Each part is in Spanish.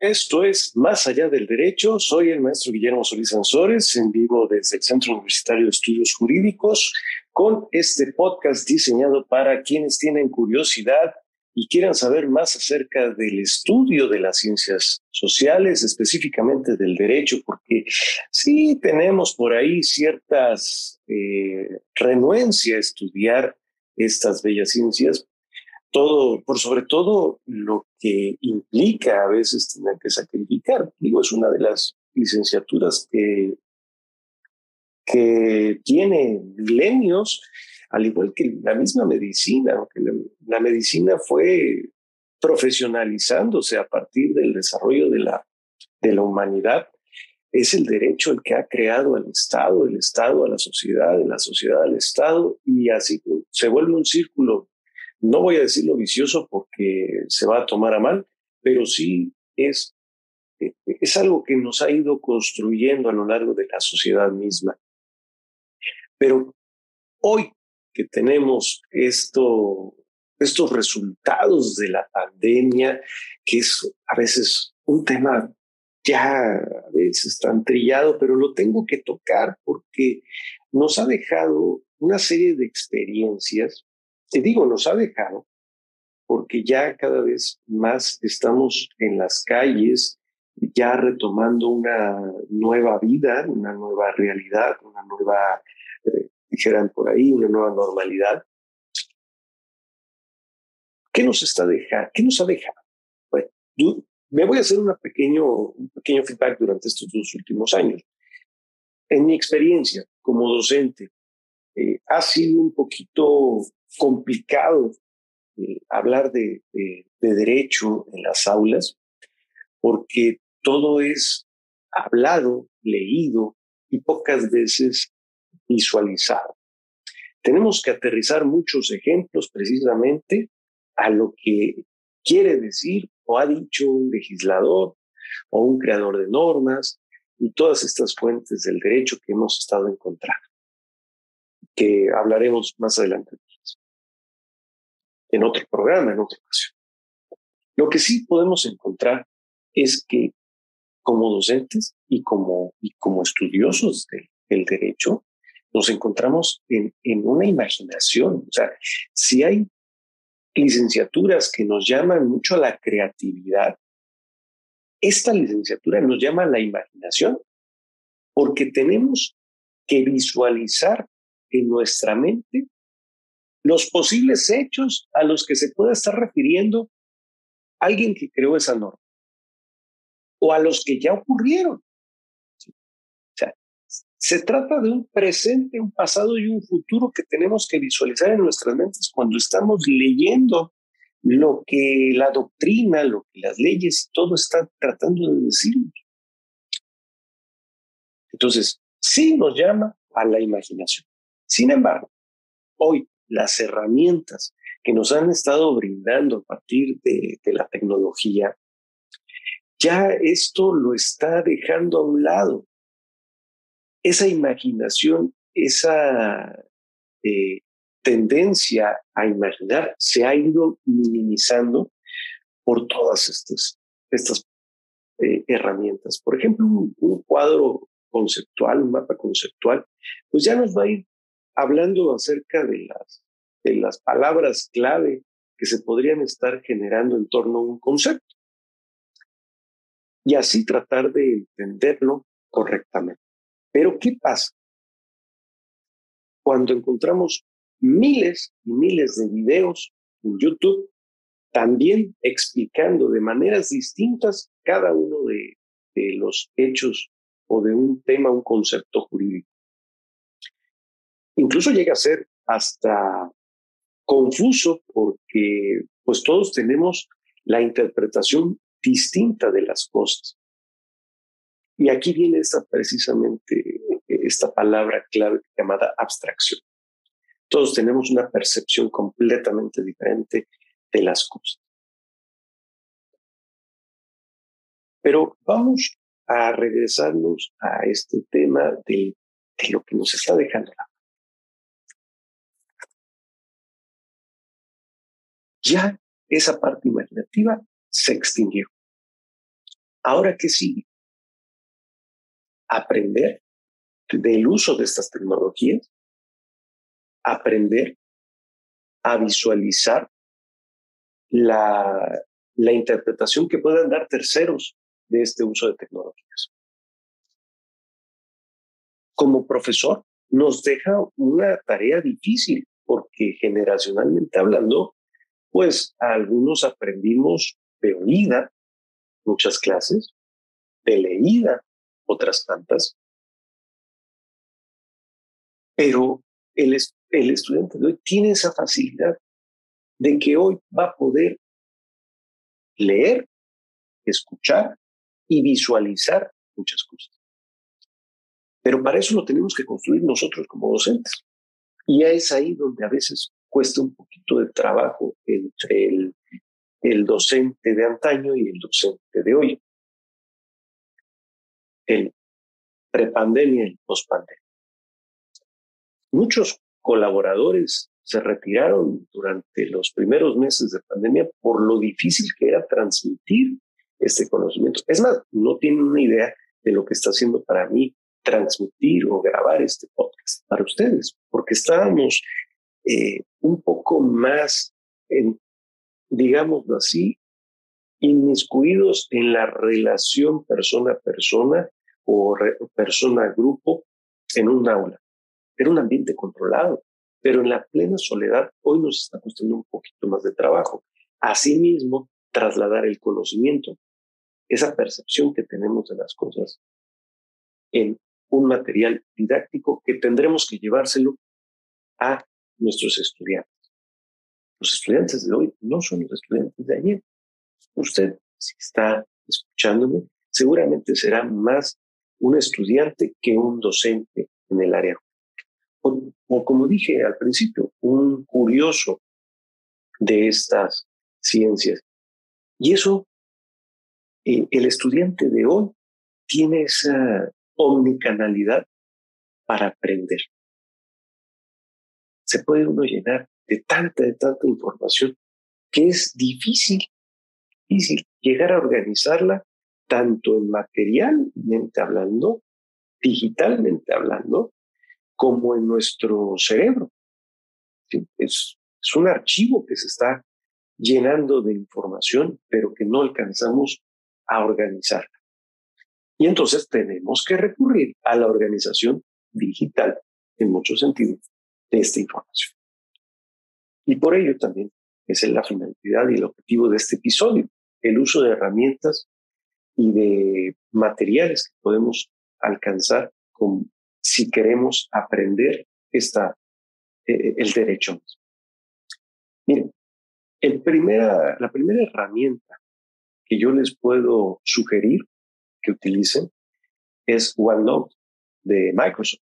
Esto es Más allá del derecho. Soy el maestro Guillermo Solís Ansores, en vivo desde el Centro Universitario de Estudios Jurídicos, con este podcast diseñado para quienes tienen curiosidad y quieran saber más acerca del estudio de las ciencias sociales, específicamente del derecho, porque sí tenemos por ahí ciertas eh, renuencia a estudiar estas bellas ciencias, todo, por sobre todo lo que implica a veces tener que sacrificar. Digo, es una de las licenciaturas que, que tiene milenios, al igual que la misma medicina, aunque la, medicina fue profesionalizándose a partir del desarrollo de la, de la humanidad, es el derecho el que ha creado al Estado, el Estado a la sociedad, la sociedad al Estado, y así se vuelve un círculo no voy a decirlo vicioso porque se va a tomar a mal, pero sí es, eh, es algo que nos ha ido construyendo a lo largo de la sociedad misma. Pero hoy que tenemos esto, estos resultados de la pandemia, que es a veces un tema ya a veces tan trillado, pero lo tengo que tocar porque nos ha dejado una serie de experiencias te digo, nos ha dejado porque ya cada vez más estamos en las calles, ya retomando una nueva vida, una nueva realidad, una nueva, eh, dijeran por ahí, una nueva normalidad. ¿Qué nos está dejando? ¿Qué nos ha dejado? Bueno, me voy a hacer una pequeño, un pequeño feedback durante estos dos últimos años. En mi experiencia como docente, eh, ha sido un poquito complicado eh, hablar de, derecho en las aulas porque todo es hablado, leído y pocas veces visualizado. Tenemos que aterrizar muchos ejemplos precisamente a lo que quiere decir o ha dicho un legislador o un creador de normas y todas estas fuentes del derecho que hemos estado encontrando, que hablaremos más adelante en otro programa, en otra ocasión. Lo que sí podemos encontrar es que como docentes y como, y como estudiosos del derecho, nos encontramos en, en una imaginación. O sea, si hay licenciaturas que nos llaman mucho a la creatividad, esta licenciatura nos llama a la imaginación, porque tenemos que visualizar en nuestra mente los posibles hechos a los que se pueda estar refiriendo alguien que creó esa norma o a los que ya ocurrieron. O sea, se trata de un presente, un pasado y un futuro que tenemos que visualizar en nuestras mentes cuando estamos leyendo lo que la doctrina, lo que las leyes, todo está tratando de decirnos. Entonces, sí nos llama a la imaginación. Sin embargo, hoy las herramientas que nos han estado brindando a partir de, la tecnología, ya esto lo está dejando a un lado. Esa imaginación, esa eh, tendencia a imaginar se ha ido minimizando por todas estas, estas eh, herramientas. Por ejemplo, un, cuadro conceptual, un mapa conceptual, pues ya nos va a ir hablando acerca de las, de las palabras clave que se podrían estar generando en torno a un concepto. Y así tratar de entenderlo correctamente. Pero ¿qué pasa? Cuando encontramos miles y miles de videos en YouTube, también explicando de maneras distintas cada uno de, de los hechos o de un tema, un concepto jurídico. Incluso llega a ser hasta confuso porque pues todos tenemos la interpretación distinta de las cosas. Y aquí viene esta, precisamente esta palabra clave llamada abstracción. Todos tenemos una percepción completamente diferente de las cosas. Pero vamos a regresarnos a este tema de, de lo que nos está dejando la ya esa parte imaginativa se extinguió. Ahora, ¿qué sigue? Aprender del uso de estas tecnologías, aprender a visualizar la, la interpretación que puedan dar terceros de este uso de tecnologías. Como profesor, nos deja una tarea difícil porque generacionalmente hablando, pues algunos aprendimos de oída muchas clases, de leída otras tantas, pero el, el estudiante de hoy tiene esa facilidad de que hoy va a poder leer, escuchar y visualizar muchas cosas. Pero para eso lo tenemos que construir nosotros como docentes. Y es ahí donde a veces cuesta un poquito de trabajo entre el, el docente de antaño y el docente de hoy. El prepandemia y pospandemia. Muchos colaboradores se retiraron durante los primeros meses de pandemia por lo difícil que era transmitir este conocimiento. Es más, no tienen una idea de lo que está haciendo para mí transmitir o grabar este podcast para ustedes, porque estábamos eh, un poco más, digámoslo así, inmiscuidos en la relación persona a persona o persona a grupo en un aula. Era un ambiente controlado, pero en la plena soledad hoy nos está costando un poquito más de trabajo. Asimismo, trasladar el conocimiento, esa percepción que tenemos de las cosas en un material didáctico que tendremos que llevárselo a nuestros estudiantes. Los estudiantes de hoy no son los estudiantes de ayer. Usted, si está escuchándome, seguramente será más un estudiante que un docente en el área. O, como dije al principio, un curioso de estas ciencias. Y eso, eh, el estudiante de hoy tiene esa omnicanalidad para aprender. Se puede uno llenar de tanta, de tanta información que es difícil, difícil llegar a organizarla tanto en materialmente hablando, digitalmente hablando, como en nuestro cerebro. Es, es un archivo que se está llenando de información, pero que no alcanzamos a organizarla. Y entonces tenemos que recurrir a la organización digital en muchos sentidos de esta información. Y por ello también es la finalidad y el objetivo de este episodio, el uso de herramientas y de materiales que podemos alcanzar con, si queremos aprender esta, eh, el derecho. Miren, el primera, la primera herramienta que yo les puedo sugerir que utilicen es OneNote de Microsoft.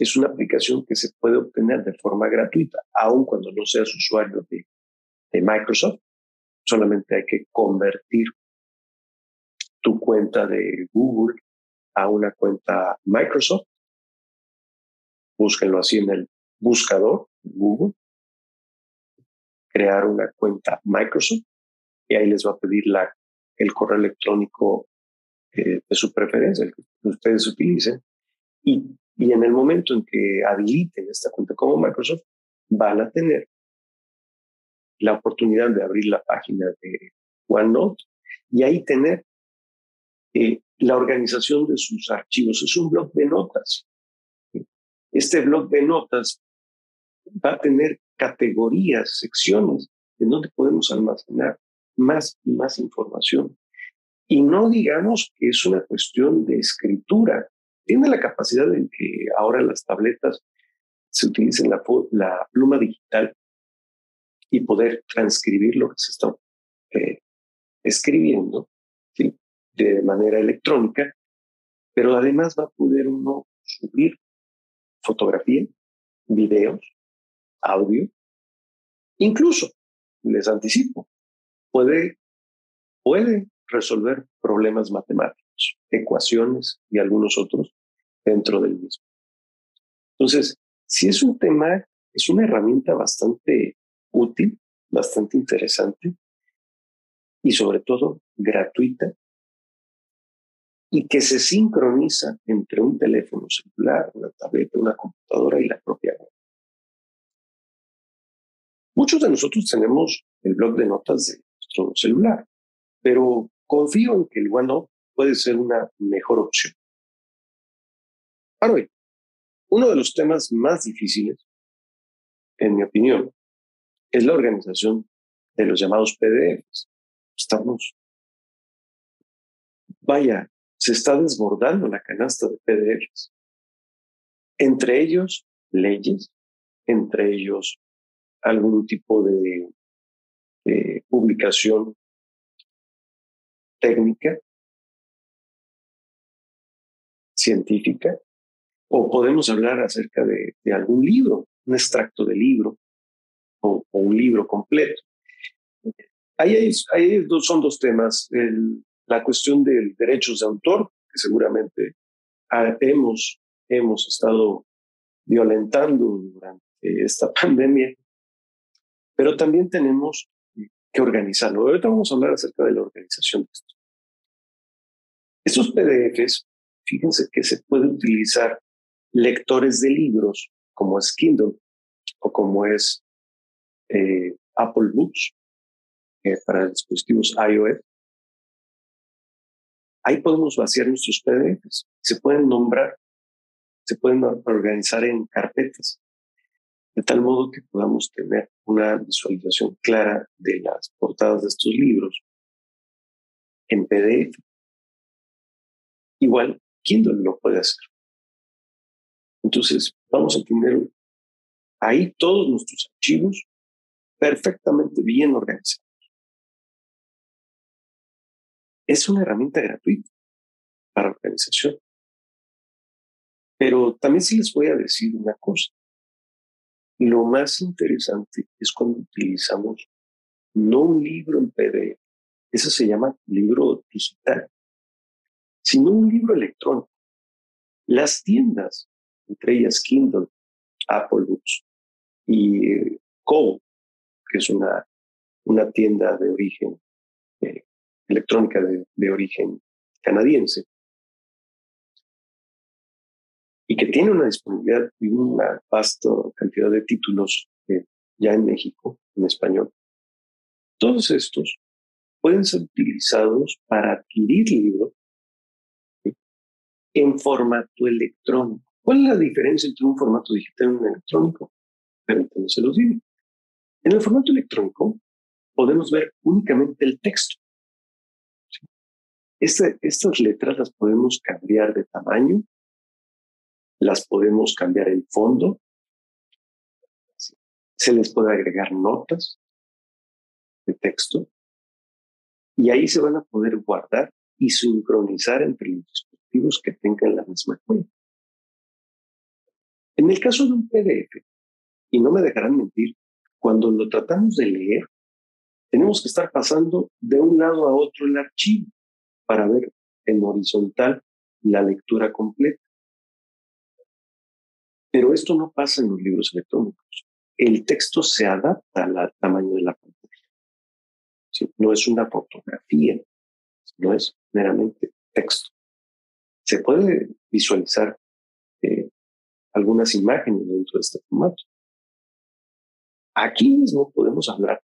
Es una aplicación que se puede obtener de forma gratuita, aun cuando no seas usuario de, de Microsoft. Solamente hay que convertir tu cuenta de Google a una cuenta Microsoft. Búsquenlo así en el buscador Google. Crear una cuenta Microsoft y ahí les va a pedir la, el correo electrónico de su preferencia, el que ustedes utilicen. Y, y en el momento en que habiliten esta cuenta como Microsoft, van a tener la oportunidad de abrir la página de OneNote y ahí tener eh, la organización de sus archivos. Es un blog de notas. Este blog de notas va a tener categorías, secciones en donde podemos almacenar más y más información. Y no digamos que es una cuestión de escritura. Tiene la capacidad de que ahora las tabletas se utilicen la, la pluma digital y poder transcribir lo que se está eh, escribiendo de manera electrónica, pero además va a poder uno subir fotografía, videos, audio, incluso, les anticipo, puede, puede resolver problemas matemáticos, ecuaciones y algunos otros dentro del mismo. Entonces, si es un tema, es una herramienta bastante útil, bastante interesante y sobre todo gratuita y que se sincroniza entre un teléfono celular, una tableta, una computadora y la propia web. Muchos de nosotros tenemos el blog de notas de nuestro celular, pero confío en que el OneNote puede ser una mejor opción. Para hoy, uno de los temas más difíciles, en mi opinión, es la organización de los llamados PDFs. Estamos, vaya, se está desbordando la canasta de PDFs. Entre ellos, leyes, entre ellos, algún tipo de, publicación técnica, científica, o podemos hablar acerca de, algún libro, un extracto de libro o, un libro completo. Ahí, son dos temas. la cuestión de derechos de autor, que seguramente hemos, hemos estado violentando durante esta pandemia, pero también tenemos que organizarlo. Ahorita vamos a hablar acerca de la organización de esto. Estos PDFs, fíjense que se pueden utilizar lectores de libros como es Kindle o como es eh, Apple Books eh, para dispositivos iOS. Ahí podemos vaciar nuestros PDFs. Se pueden nombrar, se pueden organizar en carpetas de tal modo que podamos tener una visualización clara de las portadas de estos libros en PDF. Igual, Kindle lo puede hacer. Entonces, vamos a tener ahí todos nuestros archivos perfectamente bien organizados. Es una herramienta gratuita para organización. Pero también sí les voy a decir una cosa. Lo más interesante es cuando utilizamos no un libro en PDF, eso se llama libro digital, sino un libro electrónico. Las tiendas, entre ellas Kindle, Apple Books y eh, Kobo, que es una, una tienda de origen eh, electrónica de origen canadiense, y que tiene una disponibilidad y una vasta cantidad de títulos eh, ya en México, en español. Todos estos pueden ser utilizados para adquirir libros en formato electrónico. ¿Cuál es la diferencia entre un formato digital y un electrónico? Permítanme se los digo. En el formato electrónico podemos ver únicamente el texto. Este, estas letras las podemos cambiar de tamaño, las podemos cambiar el fondo, se les puede agregar notas de texto y ahí se van a poder guardar y sincronizar entre los dispositivos que tengan la misma cuenta. En el caso de un PDF, y no me dejarán mentir, cuando lo tratamos de leer, tenemos que estar pasando de un lado a otro el archivo para ver en horizontal la lectura completa. Pero esto no pasa en los libros electrónicos. El texto se adapta al tamaño de la pantalla. No es una fotografía, no es meramente texto. Se puede visualizar algunas imágenes dentro de este formato. Aquí mismo podemos hablar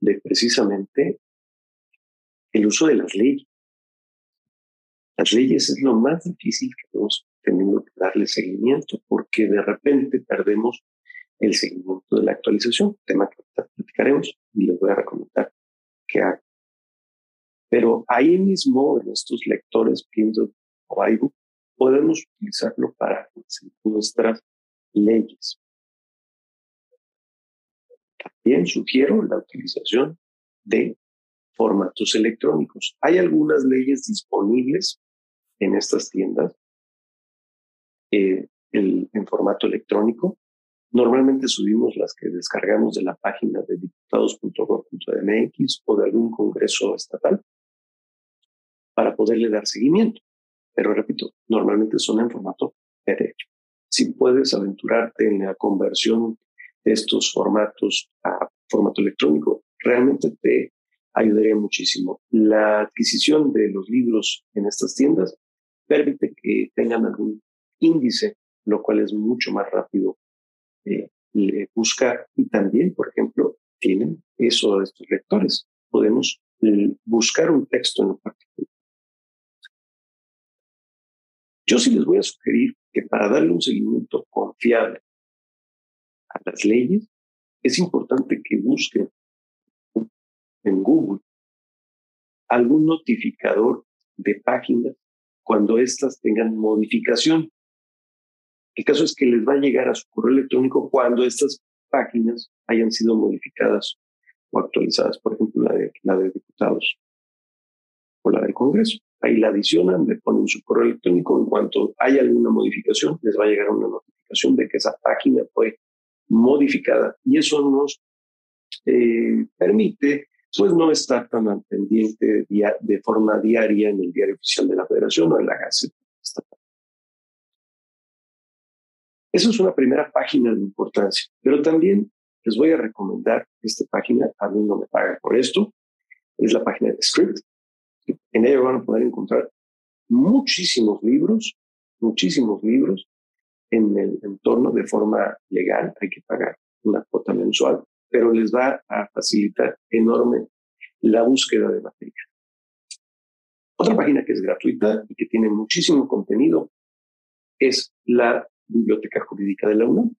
de precisamente el uso de las leyes. Las leyes es lo más difícil que podemos teniendo que darle seguimiento porque de repente perdemos el seguimiento de la actualización, tema que platicaremos y les voy a recomendar que hagan. Pero ahí mismo en estos lectores Kindle o iBook podemos utilizarlo para nuestras leyes. También sugiero la utilización de formatos electrónicos. Hay algunas leyes disponibles en estas tiendas eh, en formato electrónico. Normalmente subimos las que descargamos de la página de diputados.gov.mx o de algún congreso estatal para poderle dar seguimiento. Pero repito, normalmente son en formato PDF. Si puedes aventurarte en la conversión de estos formatos a formato electrónico, realmente te ayudaría muchísimo. La adquisición de los libros en estas tiendas permite que tengan algún índice, lo cual es mucho más rápido eh, buscar. Y también, por ejemplo, tienen eso estos lectores. Podemos eh, buscar un texto en particular. Yo sí les voy a sugerir que para darle un seguimiento confiable a las leyes, es importante que busquen en Google algún notificador de páginas cuando éstas tengan modificación. El caso es que les va a llegar a su correo electrónico cuando estas páginas hayan sido modificadas o actualizadas, por ejemplo, la de, la de diputados o la del Congreso. Ahí la adicionan, le ponen su correo electrónico. En cuanto haya alguna modificación, les va a llegar una notificación de que esa página fue modificada. Y eso nos eh, permite pues no estar tan al pendiente de forma diaria en el diario oficial de la Federación o en la Gaceta Esa es una primera página de importancia, pero también les voy a recomendar esta página, a mí no me paga por esto, es la página de Script. En ella van a poder encontrar muchísimos libros, muchísimos libros en el entorno de forma legal, hay que pagar una cuota mensual, pero les va a facilitar enorme la búsqueda de material. Otra página que es gratuita y que tiene muchísimo contenido es la Biblioteca Jurídica de la UNAM.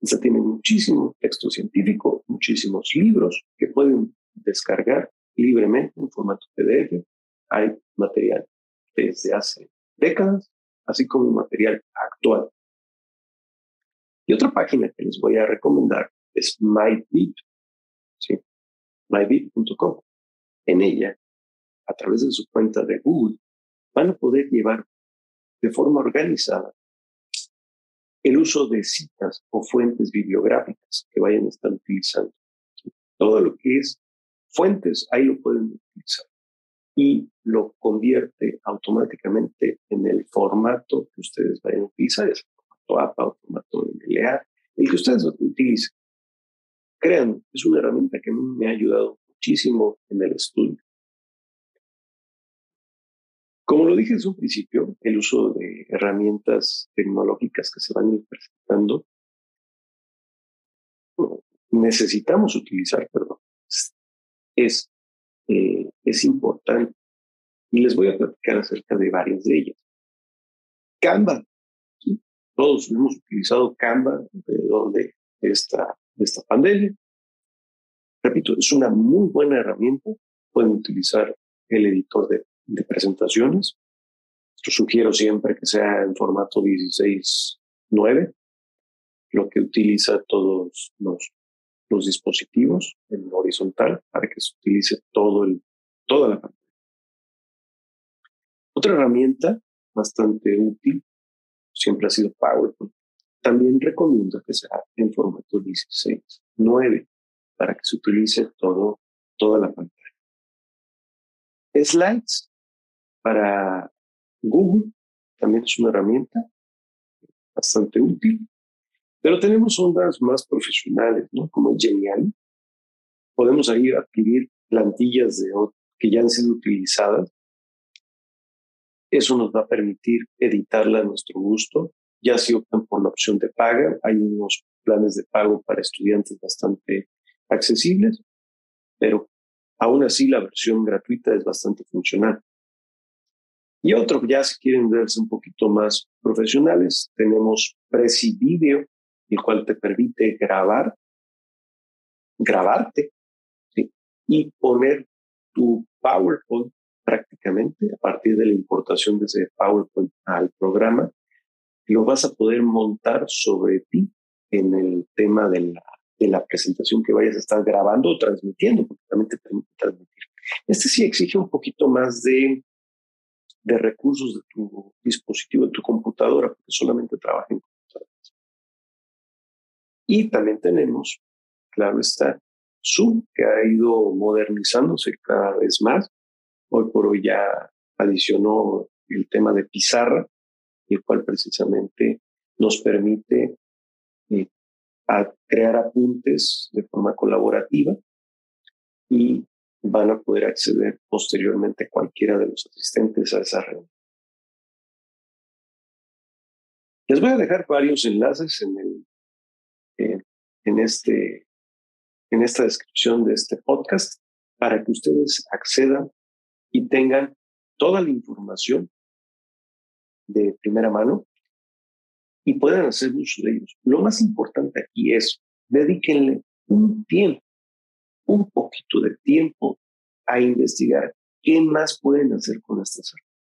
Esa tiene muchísimo texto científico, muchísimos libros que pueden descargar libremente en formato PDF. Hay material desde hace décadas, así como material actual. Y otra página que les voy a recomendar es MyBit, ¿sí? mybit.com. En ella, a través de su cuenta de Google, van a poder llevar de forma organizada el uso de citas o fuentes bibliográficas que vayan a estar utilizando. Todo lo que es fuentes, ahí lo pueden utilizar. Y lo convierte automáticamente en el formato que ustedes vayan a utilizar, es formato APA o formato MLA, el que ustedes utilicen. Crean, es una herramienta que a mí me ha ayudado muchísimo en el estudio. Como lo dije desde un principio, el uso de herramientas tecnológicas que se van a ir presentando, necesitamos utilizar, perdón, es, eh, es importante. Y les voy a platicar acerca de varias de ellas. Canva. Todos hemos utilizado Canva alrededor de esta de esta pandemia. Repito, es una muy buena herramienta. Pueden utilizar el editor de, presentaciones. Yo sugiero siempre que sea en formato 16.9, lo que utiliza todos los, los dispositivos en horizontal para que se utilice todo el, toda la pantalla. Otra herramienta bastante útil siempre ha sido PowerPoint. También recomiendo que sea en formato 16.9 para que se utilice todo, toda la pantalla. Slides para Google también es una herramienta bastante útil, pero tenemos ondas más profesionales, ¿no? Como Genial. Podemos ahí adquirir plantillas de, que ya han sido utilizadas. Eso nos va a permitir editarla a nuestro gusto ya si optan por la opción de paga, hay unos planes de pago para estudiantes bastante accesibles, pero aún así la versión gratuita es bastante funcional. Y otro, ya si quieren verse un poquito más profesionales, tenemos Prezi Video, el cual te permite grabar, grabarte y poner tu PowerPoint prácticamente a partir de la importación de ese PowerPoint al programa lo vas a poder montar sobre ti en el tema de la, de la presentación que vayas a estar grabando o transmitiendo, porque también te permite transmitir. Este sí exige un poquito más de, de recursos de tu dispositivo, de tu computadora, porque solamente trabaja en. Y también tenemos, claro está, Zoom, que ha ido modernizándose cada vez más. Hoy por hoy ya adicionó el tema de pizarra, el cual precisamente nos permite eh, crear apuntes de forma colaborativa y van a poder acceder posteriormente cualquiera de los asistentes a esa reunión. Les voy a dejar varios enlaces en, el, eh, en, este, en esta descripción de este podcast para que ustedes accedan y tengan toda la información de primera mano y puedan hacer uso de ellos. Lo más importante aquí es dedíquenle un tiempo, un poquito de tiempo a investigar qué más pueden hacer con estas herramientas.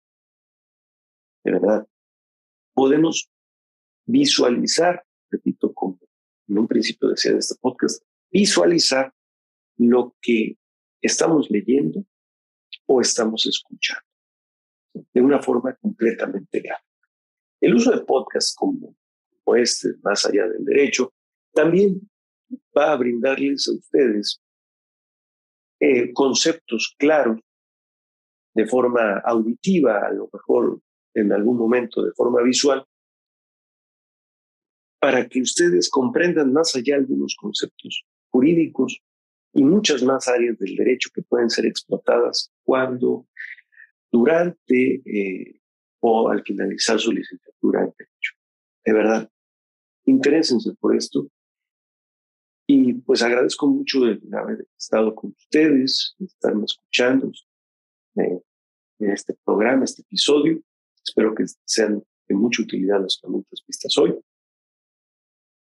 De verdad, podemos visualizar, repito, en un principio decía de este podcast, visualizar lo que estamos leyendo o estamos escuchando de una forma completamente real. El uso de podcast como, este, más allá del derecho, también va a brindarles a ustedes eh, conceptos claros de forma auditiva, a lo mejor en algún momento de forma visual, para que ustedes comprendan más allá algunos conceptos jurídicos y muchas más áreas del derecho que pueden ser explotadas cuando, durante eh, o al finalizar su licenciatura en Derecho. De verdad, interésense por esto. Y pues agradezco mucho el haber estado con ustedes, de estarme escuchando eh, en este programa, este episodio. Espero que sean de mucha utilidad las herramientas vistas hoy.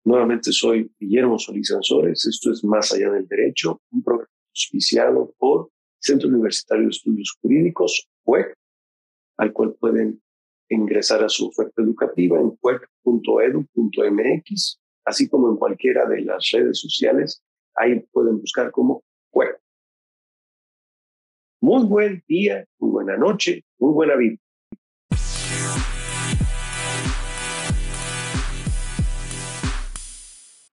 Nuevamente soy Guillermo Solís Ansores. Esto es Más Allá del Derecho, un programa auspiciado por Centro Universitario de Estudios Jurídicos, CUEC, al cual pueden ingresar a su oferta educativa en cuec.edu.mx, así como en cualquiera de las redes sociales. Ahí pueden buscar como CUEC. Muy buen día, muy buena noche, muy buena vida.